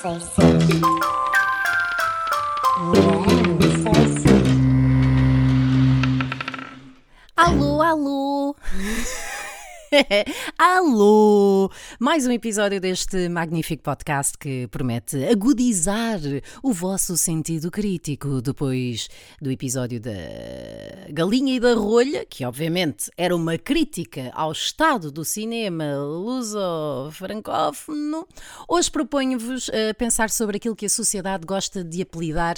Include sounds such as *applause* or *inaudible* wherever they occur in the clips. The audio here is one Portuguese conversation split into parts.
sei sim. Não sei. Alô, alô! *laughs* Alô! Mais um episódio deste magnífico podcast que promete agudizar o vosso sentido crítico depois do episódio da Galinha e da Rolha, que obviamente era uma crítica ao estado do cinema luso-francófono. Hoje proponho-vos a pensar sobre aquilo que a sociedade gosta de apelidar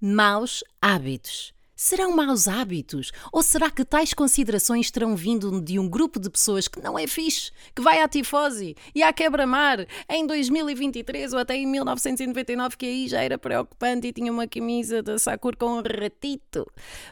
maus hábitos. Serão maus hábitos? Ou será que tais considerações terão vindo de um grupo de pessoas que não é fixe, que vai à tifose e à quebra-mar em 2023 ou até em 1999, que aí já era preocupante e tinha uma camisa da Sakura com um ratito?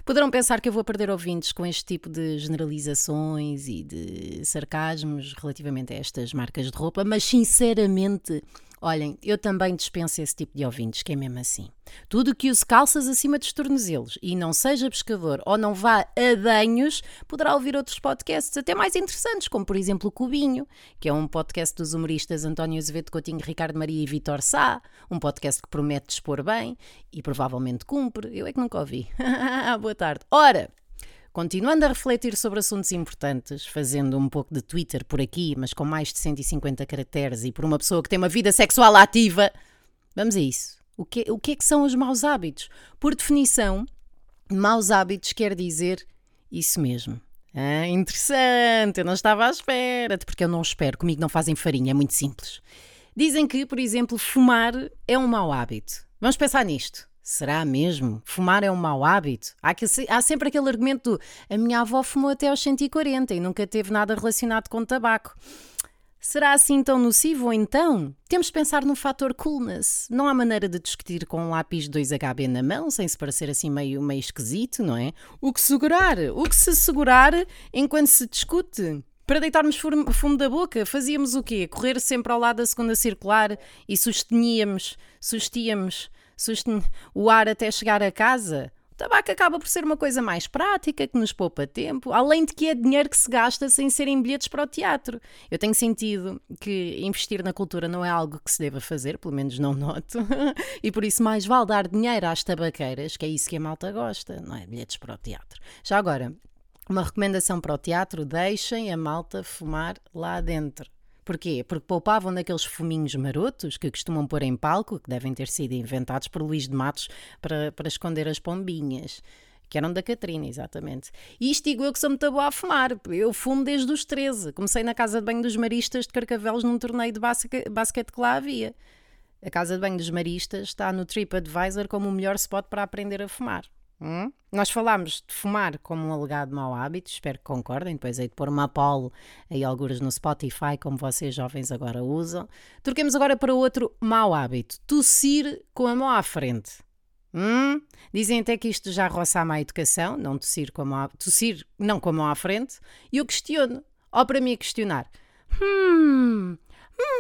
Poderão pensar que eu vou perder ouvintes com este tipo de generalizações e de sarcasmos relativamente a estas marcas de roupa, mas sinceramente Olhem, eu também dispenso esse tipo de ouvintes, que é mesmo assim. Tudo que use calças acima dos tornozelos e não seja pescador ou não vá a banhos, poderá ouvir outros podcasts até mais interessantes, como por exemplo o Cubinho, que é um podcast dos humoristas António Azevedo Coutinho, Ricardo Maria e Vitor Sá, um podcast que promete dispor bem e provavelmente cumpre. Eu é que nunca ouvi. *laughs* Boa tarde. Ora, Continuando a refletir sobre assuntos importantes, fazendo um pouco de Twitter por aqui, mas com mais de 150 caracteres e por uma pessoa que tem uma vida sexual ativa, vamos a isso. O que, o que é que são os maus hábitos? Por definição, maus hábitos quer dizer isso mesmo. Ah, interessante, eu não estava à espera, porque eu não espero, comigo não fazem farinha, é muito simples. Dizem que, por exemplo, fumar é um mau hábito. Vamos pensar nisto. Será mesmo? Fumar é um mau hábito? Há, que, há sempre aquele argumento: a minha avó fumou até aos 140 e nunca teve nada relacionado com tabaco. Será assim tão nocivo ou então? Temos de pensar no fator coolness. Não há maneira de discutir com um lápis 2HB na mão sem se parecer assim meio, meio esquisito, não é? O que segurar? O que se segurar enquanto se discute? Para deitarmos fumo da boca, fazíamos o quê? Correr sempre ao lado da segunda circular e susteníamos, sustíamos o ar até chegar a casa. O tabaco acaba por ser uma coisa mais prática, que nos poupa tempo, além de que é dinheiro que se gasta sem serem bilhetes para o teatro. Eu tenho sentido que investir na cultura não é algo que se deva fazer, pelo menos não *laughs* noto, e por isso mais vale dar dinheiro às tabaqueiras, que é isso que a malta gosta, não é? Bilhetes para o teatro. Já agora, uma recomendação para o teatro: deixem a malta fumar lá dentro. Porquê? Porque poupavam daqueles fuminhos marotos que costumam pôr em palco, que devem ter sido inventados por Luís de Matos para, para esconder as pombinhas. Que eram da Catrina, exatamente. E isto digo eu que sou muito boa a fumar. Eu fumo desde os 13. Comecei na casa de banho dos maristas de Carcavelos num torneio de basquete que lá havia. A casa de banho dos maristas está no TripAdvisor como o melhor spot para aprender a fumar. Hum? Nós falámos de fumar como um alegado mau hábito, espero que concordem. Depois hei de pôr uma Apollo aí alguns no Spotify, como vocês jovens agora usam. Troquemos agora para outro mau hábito: tossir com a mão à frente. Hum? Dizem até que isto já roça a má educação, não tossir com a mão à, tossir não com a mão à frente. E eu questiono, ou para mim questionar: hum,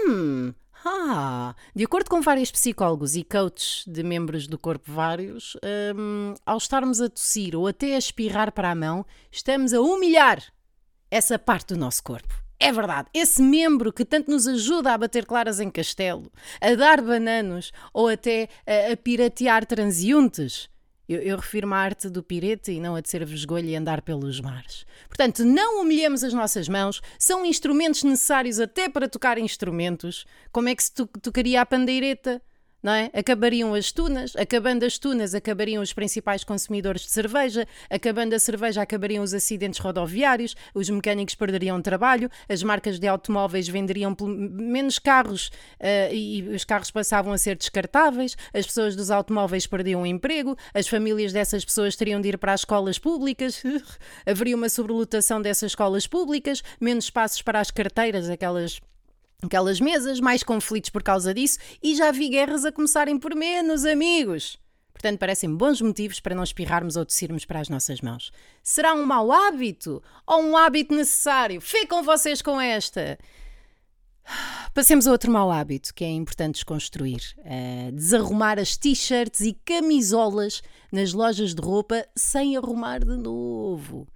hum, ah, de acordo com vários psicólogos e coaches de membros do corpo vários, um, ao estarmos a tossir ou até a espirrar para a mão, estamos a humilhar essa parte do nosso corpo. É verdade, esse membro que tanto nos ajuda a bater claras em castelo, a dar bananos ou até a, a piratear transeuntes eu, eu refiro-me à arte do pirete e não a de ser vesgolho e andar pelos mares. Portanto, não humilhemos as nossas mãos, são instrumentos necessários até para tocar instrumentos. Como é que se tocaria a pandeireta? Não é? Acabariam as tunas, acabando as tunas, acabariam os principais consumidores de cerveja, acabando a cerveja, acabariam os acidentes rodoviários, os mecânicos perderiam trabalho, as marcas de automóveis venderiam menos carros uh, e os carros passavam a ser descartáveis, as pessoas dos automóveis perdiam o emprego, as famílias dessas pessoas teriam de ir para as escolas públicas, *laughs* haveria uma sobrelotação dessas escolas públicas, menos espaços para as carteiras, aquelas aquelas mesas, mais conflitos por causa disso e já vi guerras a começarem por menos amigos. Portanto, parecem bons motivos para não espirrarmos ou tossirmos para as nossas mãos. Será um mau hábito ou um hábito necessário? Ficam vocês com esta. Passemos a outro mau hábito que é importante desconstruir: uh, desarrumar as t-shirts e camisolas nas lojas de roupa sem arrumar de novo.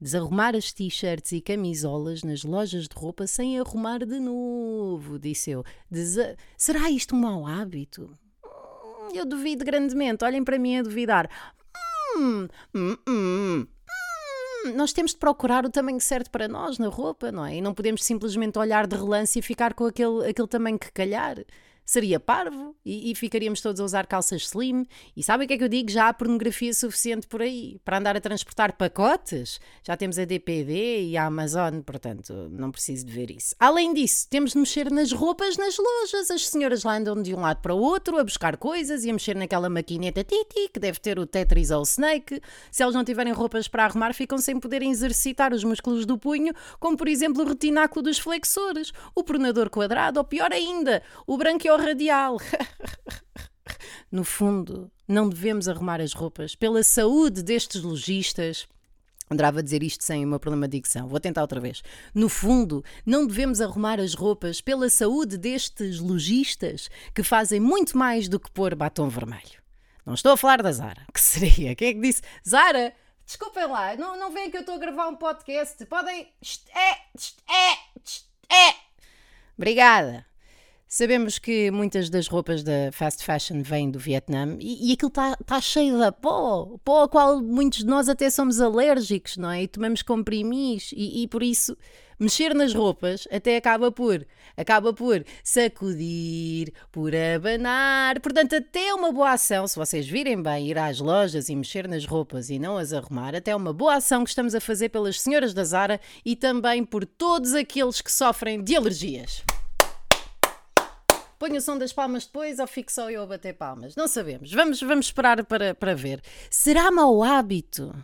Desarrumar as t-shirts e camisolas nas lojas de roupa sem arrumar de novo, disse eu. Desa Será isto um mau hábito? Hum, Eu duvido grandemente. Olhem para mim a duvidar. Hum, hum, hum, hum. Nós temos de procurar o tamanho certo para nós na roupa, não é? E não podemos simplesmente olhar de relance e ficar com aquele, aquele tamanho que calhar. Seria parvo e, e ficaríamos todos a usar calças slim. E sabem o que é que eu digo? Já há pornografia suficiente por aí para andar a transportar pacotes. Já temos a DPD e a Amazon, portanto, não preciso de ver isso. Além disso, temos de mexer nas roupas nas lojas. As senhoras lá andam de um lado para o outro a buscar coisas e a mexer naquela maquineta Titi, que deve ter o Tetris ou o Snake. Se elas não tiverem roupas para arrumar, ficam sem poderem exercitar os músculos do punho, como por exemplo o retináculo dos flexores, o pronador quadrado ou pior ainda, o branquiorradial. *laughs* No fundo, não devemos arrumar as roupas pela saúde destes lojistas. Andava a dizer isto sem o meu problema de dicção. Vou tentar outra vez. No fundo, não devemos arrumar as roupas pela saúde destes lojistas que fazem muito mais do que pôr batom vermelho. Não estou a falar da Zara. *laughs* Que seria? Quem é que disse? Zara, desculpem lá, não, não veem que eu estou a gravar um podcast. Podem. É, é, é. Obrigada. Sabemos que muitas das roupas da fast fashion vêm do Vietnã e, e aquilo está tá cheio de pó, pó a qual muitos de nós até somos alérgicos, não é? E tomamos comprimis e, e por isso mexer nas roupas até acaba por acaba por sacudir, por abanar. Portanto, até uma boa ação, se vocês virem bem, ir às lojas e mexer nas roupas e não as arrumar, até uma boa ação que estamos a fazer pelas senhoras da Zara e também por todos aqueles que sofrem de alergias. Ponho o som das palmas depois ou fico só eu a bater palmas? Não sabemos. Vamos, vamos esperar para, para ver. Será mau hábito?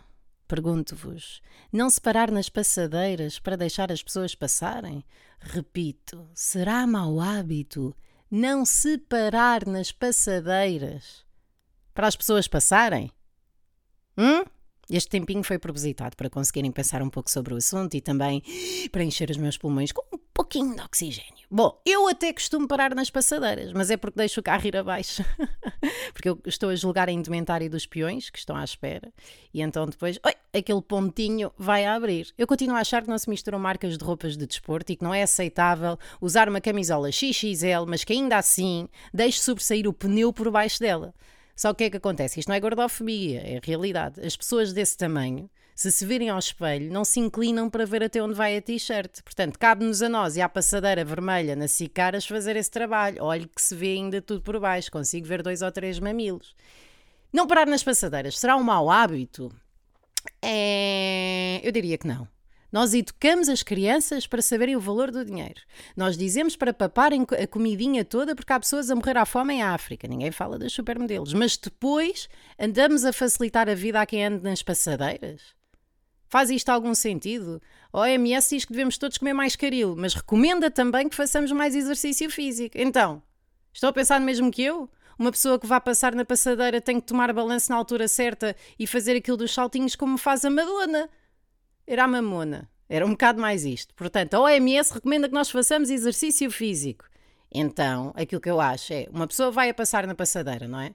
Pergunto-vos. Não se parar nas passadeiras para deixar as pessoas passarem? Repito. Será mau hábito não se parar nas passadeiras para as pessoas passarem? Hum? Este tempinho foi propositado para conseguirem pensar um pouco sobre o assunto e também para encher os meus pulmões com pouquinho de oxigênio. Bom, eu até costumo parar nas passadeiras, mas é porque deixo o carro ir abaixo. *laughs* porque eu estou a julgar a indumentária dos peões que estão à espera e então depois, oi, aquele pontinho vai a abrir. Eu continuo a achar que não se misturam marcas de roupas de desporto e que não é aceitável usar uma camisola XXL, mas que ainda assim deixe sobressair o pneu por baixo dela. Só que o que é que acontece? Isto não é gordofobia, é realidade. As pessoas desse tamanho, se se virem ao espelho, não se inclinam para ver até onde vai a t-shirt. Portanto, cabe-nos a nós e à passadeira vermelha na Cicaras fazer esse trabalho. Olhe que se vê ainda tudo por baixo, consigo ver dois ou três mamilos. Não parar nas passadeiras será um mau hábito? É... Eu diria que não. Nós educamos as crianças para saberem o valor do dinheiro. Nós dizemos para paparem a comidinha toda porque há pessoas a morrer à fome em África. Ninguém fala dos supermodelos. Mas depois andamos a facilitar a vida a quem anda nas passadeiras? Faz isto algum sentido? A OMS diz que devemos todos comer mais caril, mas recomenda também que façamos mais exercício físico. Então, estão a pensar no mesmo que eu? Uma pessoa que vá passar na passadeira tem que tomar balanço na altura certa e fazer aquilo dos saltinhos como faz a Madonna era a mamona. Era um bocado mais isto. Portanto, a OMS recomenda que nós façamos exercício físico. Então, aquilo que eu acho é: uma pessoa vai a passar na passadeira, não é?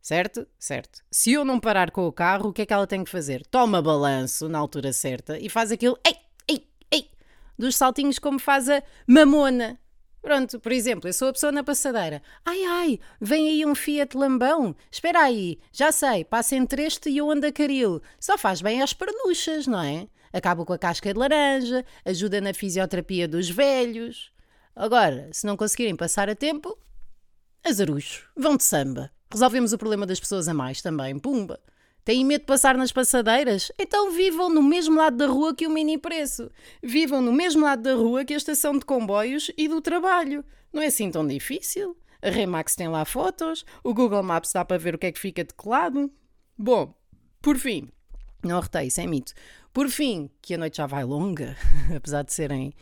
Certo? Certo. Se eu não parar com o carro, o que é que ela tem que fazer? Toma balanço na altura certa e faz aquilo, ei, ei, ei, dos saltinhos como faz a mamona. Pronto, por exemplo, eu sou a pessoa na passadeira. Ai, ai, vem aí um Fiat Lambão. Espera aí, já sei, passa entre este e eu ando a caril. Só faz bem às pernuchas, não é? Acaba com a casca de laranja, ajuda na fisioterapia dos velhos. Agora, se não conseguirem passar a tempo, azarucho, vão de samba. Resolvemos o problema das pessoas a mais também, pumba. Têm medo de passar nas passadeiras? Então vivam no mesmo lado da rua que o mini preço. Vivam no mesmo lado da rua que a estação de comboios e do trabalho. Não é assim tão difícil? A Remax tem lá fotos, o Google Maps dá para ver o que é que fica decolado. Bom, por fim, não arretei, isso é mito. Por fim, que a noite já vai longa, *laughs* apesar de serem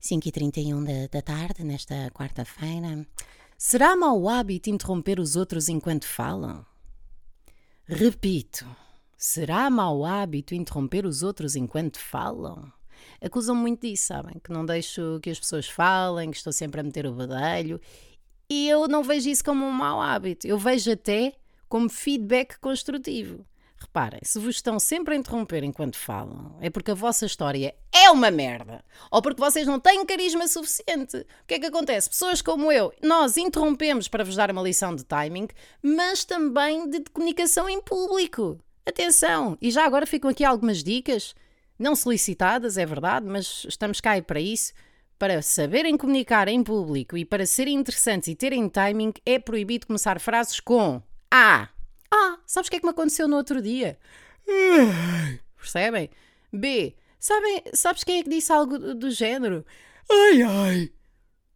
5h31 da, da tarde, nesta quarta-feira, será mau hábito interromper os outros enquanto falam? Repito, será mau hábito interromper os outros enquanto falam? Acusam muito disso, sabem? Que não deixo que as pessoas falem, que estou sempre a meter o badelho. E eu não vejo isso como um mau hábito. Eu vejo até como feedback construtivo. Reparem, se vos estão sempre a interromper enquanto falam, é porque a vossa história é uma merda. Ou porque vocês não têm carisma suficiente. O que é que acontece? Pessoas como eu, nós interrompemos para vos dar uma lição de timing, mas também de comunicação em público. Atenção! E já agora ficam aqui algumas dicas, não solicitadas, é verdade, mas estamos cá para isso. Para saberem comunicar em público e para serem interessantes e terem timing, é proibido começar frases com A. Ah, sabes o que é que me aconteceu no outro dia? Percebem? B. Sabem, sabes quem é que disse algo do, do género? Ai ai.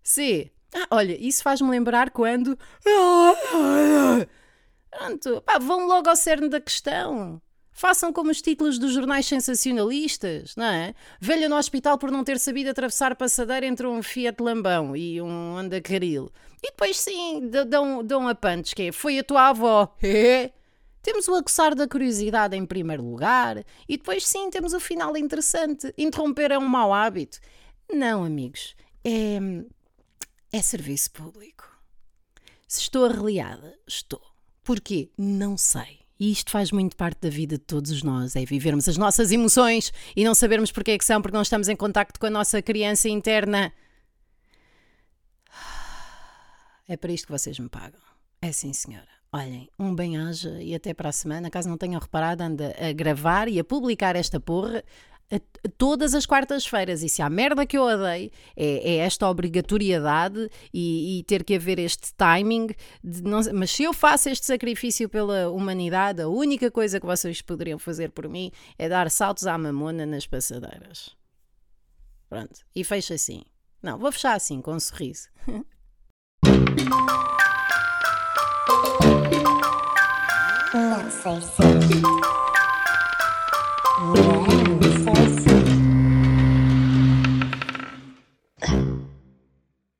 C. Ah, olha, isso faz-me lembrar quando. Pronto, pá, vão logo ao cerne da questão. Façam como os títulos dos jornais sensacionalistas, não é? Velha no hospital por não ter sabido atravessar passadeira entre um Fiat Lambão e um Honda Caril. E depois sim, dão, dão a punch, que é, foi a tua avó. *laughs* temos o aguçar da curiosidade em primeiro lugar e depois sim temos o final interessante. Interromper é um mau hábito. Não, amigos, é, é serviço público. Se estou arreliada, estou. Porquê? Não sei. E isto faz muito parte da vida de todos nós, é vivermos as nossas emoções e não sabermos porque é que são, porque não estamos em contacto com a nossa criança interna. É para isto que vocês me pagam. É sim, senhora. Olhem, um bem-aja e até para a semana. Caso não tenham reparado, anda a gravar e a publicar esta porra todas as quartas-feiras. E se há merda que eu odeio é, é esta obrigatoriedade e, e, ter que haver este timing. Não, mas se eu faço este sacrifício pela humanidade, a única coisa que vocês poderiam fazer por mim é dar saltos à mamona nas passadeiras. Pronto. E fecha assim. Não, vou fechar assim, com um sorriso. Não sei se.